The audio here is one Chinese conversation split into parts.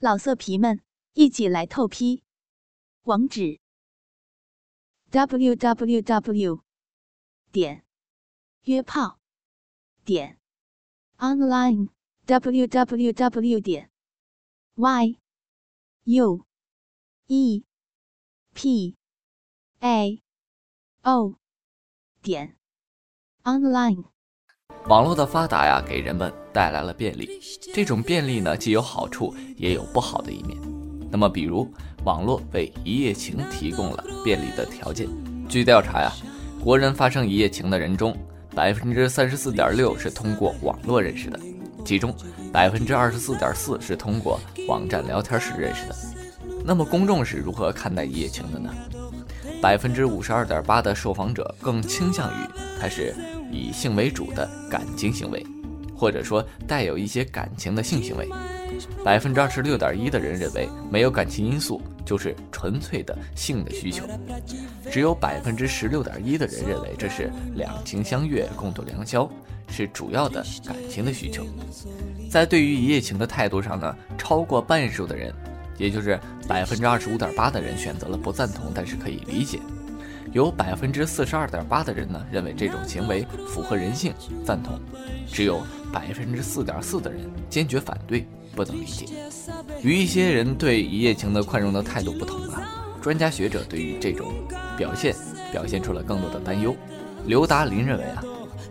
老色皮们，一起来透批！网址：w w w 点约炮点 online w w w 点 y u e p a o 点 online。网络的发达呀，给人们带来了便利。这种便利呢，既有好处，也有不好的一面。那么，比如网络为一夜情提供了便利的条件。据调查呀，国人发生一夜情的人中，百分之三十四点六是通过网络认识的，其中百分之二十四点四是通过网站聊天室认识的。那么，公众是如何看待一夜情的呢？百分之五十二点八的受访者更倾向于它是。以性为主的感情行为，或者说带有一些感情的性行为，百分之二十六点一的人认为没有感情因素就是纯粹的性的需求，只有百分之十六点一的人认为这是两情相悦、共度良宵，是主要的感情的需求。在对于一夜情的态度上呢，超过半数的人，也就是百分之二十五点八的人选择了不赞同，但是可以理解。有百分之四十二点八的人呢认为这种行为符合人性，赞同；只有百分之四点四的人坚决反对，不能理解。与一些人对一夜情的宽容的态度不同啊，专家学者对于这种表现表现出了更多的担忧。刘达林认为啊，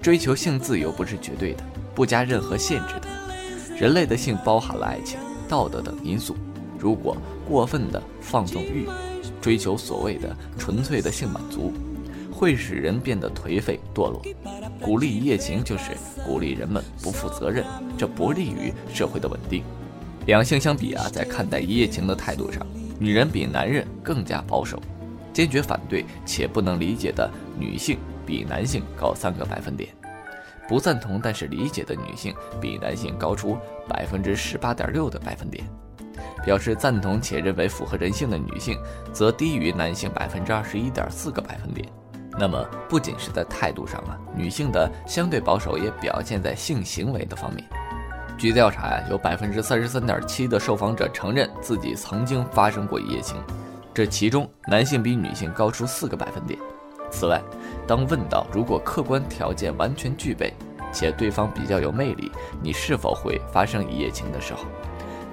追求性自由不是绝对的，不加任何限制的。人类的性包含了爱情、道德等因素，如果过分的放纵欲。追求所谓的纯粹的性满足，会使人变得颓废堕落。鼓励一夜情就是鼓励人们不负责任，这不利于社会的稳定。两性相比啊，在看待一夜情的态度上，女人比男人更加保守，坚决反对且不能理解的女性比男性高三个百分点，不赞同但是理解的女性比男性高出百分之十八点六的百分点。表示赞同且认为符合人性的女性，则低于男性百分之二十一点四个百分点。那么，不仅是在态度上啊，女性的相对保守也表现在性行为的方面。据调查呀，有百分之三十三点七的受访者承认自己曾经发生过一夜情，这其中男性比女性高出四个百分点。此外，当问到如果客观条件完全具备，且对方比较有魅力，你是否会发生一夜情的时候？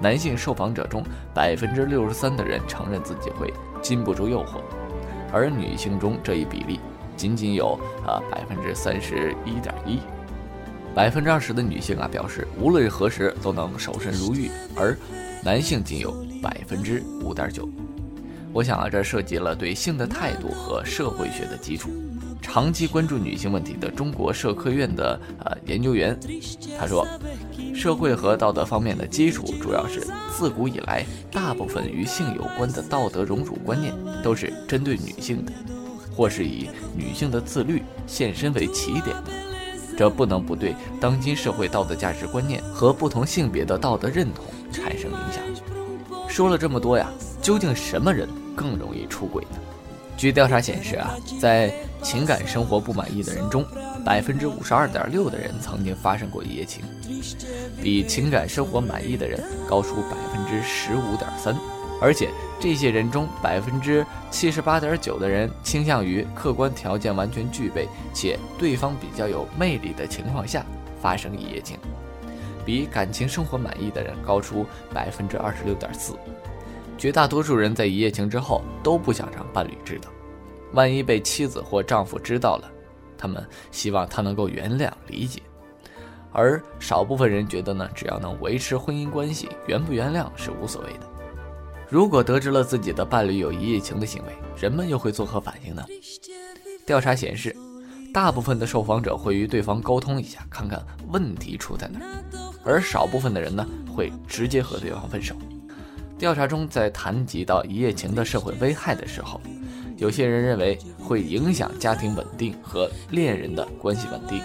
男性受访者中，百分之六十三的人承认自己会禁不住诱惑，而女性中这一比例仅仅有啊百分之三十一点一。百分之二十的女性啊表示无论何时都能守身如玉，而男性仅有百分之五点九。我想啊，这涉及了对性的态度和社会学的基础。长期关注女性问题的中国社科院的呃研究员，他说。社会和道德方面的基础，主要是自古以来大部分与性有关的道德荣辱观念都是针对女性的，或是以女性的自律献身为起点的。这不能不对当今社会道德价值观念和不同性别的道德认同产生影响。说了这么多呀，究竟什么人更容易出轨呢？据调查显示啊，在情感生活不满意的人中，百分之五十二点六的人曾经发生过一夜情，比情感生活满意的人高出百分之十五点三。而且这些人中，百分之七十八点九的人倾向于客观条件完全具备且对方比较有魅力的情况下发生一夜情，比感情生活满意的人高出百分之二十六点四。绝大多数人在一夜情之后都不想让伴侣知道，万一被妻子或丈夫知道了。他们希望他能够原谅理解，而少部分人觉得呢，只要能维持婚姻关系，原不原谅是无所谓的。如果得知了自己的伴侣有一夜情的行为，人们又会作何反应呢？调查显示，大部分的受访者会与对方沟通一下，看看问题出在哪儿，而少部分的人呢，会直接和对方分手。调查中在谈及到一夜情的社会危害的时候。有些人认为会影响家庭稳定和恋人的关系稳定，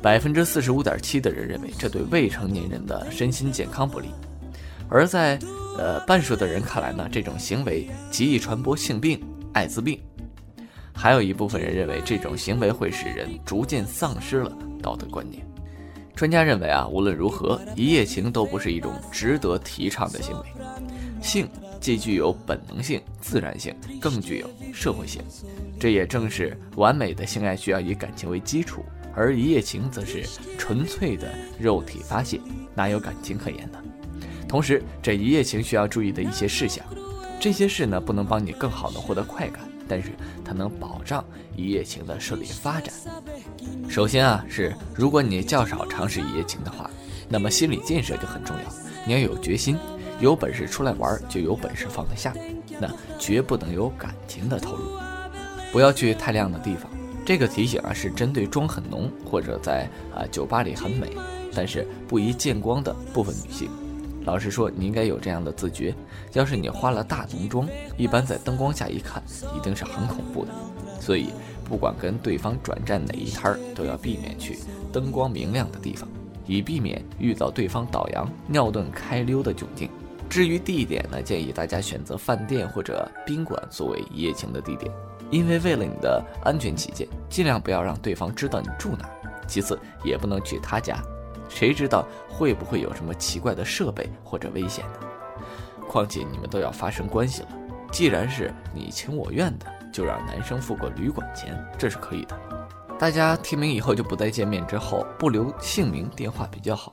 百分之四十五点七的人认为这对未成年人的身心健康不利，而在呃半数的人看来呢，这种行为极易传播性病、艾滋病，还有一部分人认为这种行为会使人逐渐丧失了道德观念。专家认为啊，无论如何，一夜情都不是一种值得提倡的行为。性既具有本能性、自然性，更具有社会性。这也正是完美的性爱需要以感情为基础，而一夜情则是纯粹的肉体发泄，哪有感情可言呢？同时，这一夜情需要注意的一些事项，这些事呢不能帮你更好的获得快感，但是它能保障一夜情的顺利发展。首先啊，是如果你较少尝试一夜情的话，那么心理建设就很重要，你要有决心，有本事出来玩，就有本事放得下，那绝不能有感情的投入，不要去太亮的地方。这个提醒啊，是针对妆很浓或者在啊酒吧里很美，但是不宜见光的部分女性。老实说，你应该有这样的自觉。要是你化了大浓妆，一般在灯光下一看，一定是很恐怖的。所以，不管跟对方转战哪一摊儿，都要避免去灯光明亮的地方，以避免遇到对方倒洋、尿遁开溜的窘境。至于地点呢，建议大家选择饭店或者宾馆作为一夜情的地点，因为为了你的安全起见，尽量不要让对方知道你住哪。其次，也不能去他家。谁知道会不会有什么奇怪的设备或者危险呢？况且你们都要发生关系了，既然是你情我愿的，就让男生付过旅馆钱，这是可以的。大家提名以后就不再见面之后，不留姓名电话比较好，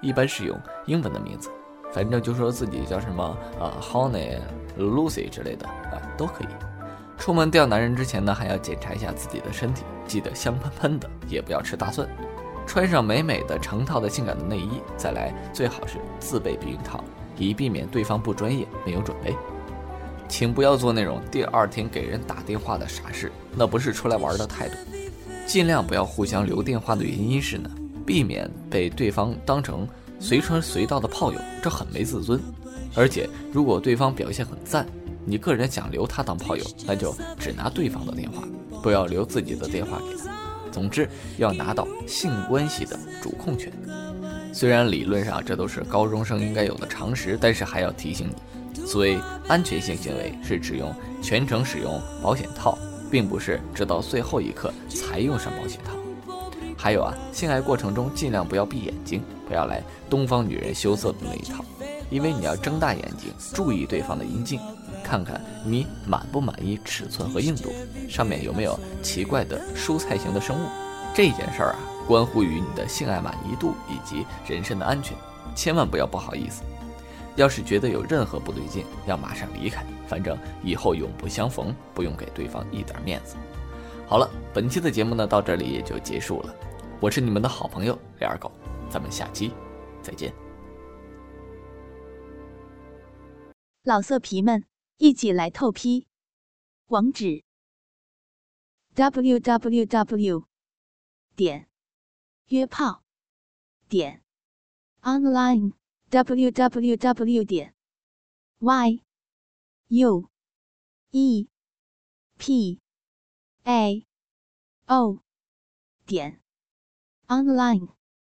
一般是用英文的名字，反正就说自己叫什么啊，Honey、Lucy 之类的啊，都可以。出门钓男人之前呢，还要检查一下自己的身体，记得香喷喷的，也不要吃大蒜。穿上美美的成套的性感的内衣，再来最好是自备避孕套，以避免对方不专业没有准备。请不要做那种第二天给人打电话的傻事，那不是出来玩的态度。尽量不要互相留电话的原因是呢，避免被对方当成随传随到的炮友，这很没自尊。而且如果对方表现很赞，你个人想留他当炮友，那就只拿对方的电话，不要留自己的电话给他。总之，要拿到性关系的主控权。虽然理论上这都是高中生应该有的常识，但是还要提醒你，所谓安全性行为是只用全程使用保险套，并不是直到最后一刻才用上保险套。还有啊，性爱过程中尽量不要闭眼睛，不要来东方女人羞涩的那一套，因为你要睁大眼睛注意对方的阴茎。看看你满不满意尺寸和硬度，上面有没有奇怪的蔬菜型的生物？这件事儿啊，关乎于你的性爱满意度以及人身的安全，千万不要不好意思。要是觉得有任何不对劲，要马上离开，反正以后永不相逢，不用给对方一点面子。好了，本期的节目呢到这里也就结束了，我是你们的好朋友李二狗，咱们下期再见。老色皮们。一起来透批，网址：w w w 点约炮点 online w w w 点 y u e p a o 点 online。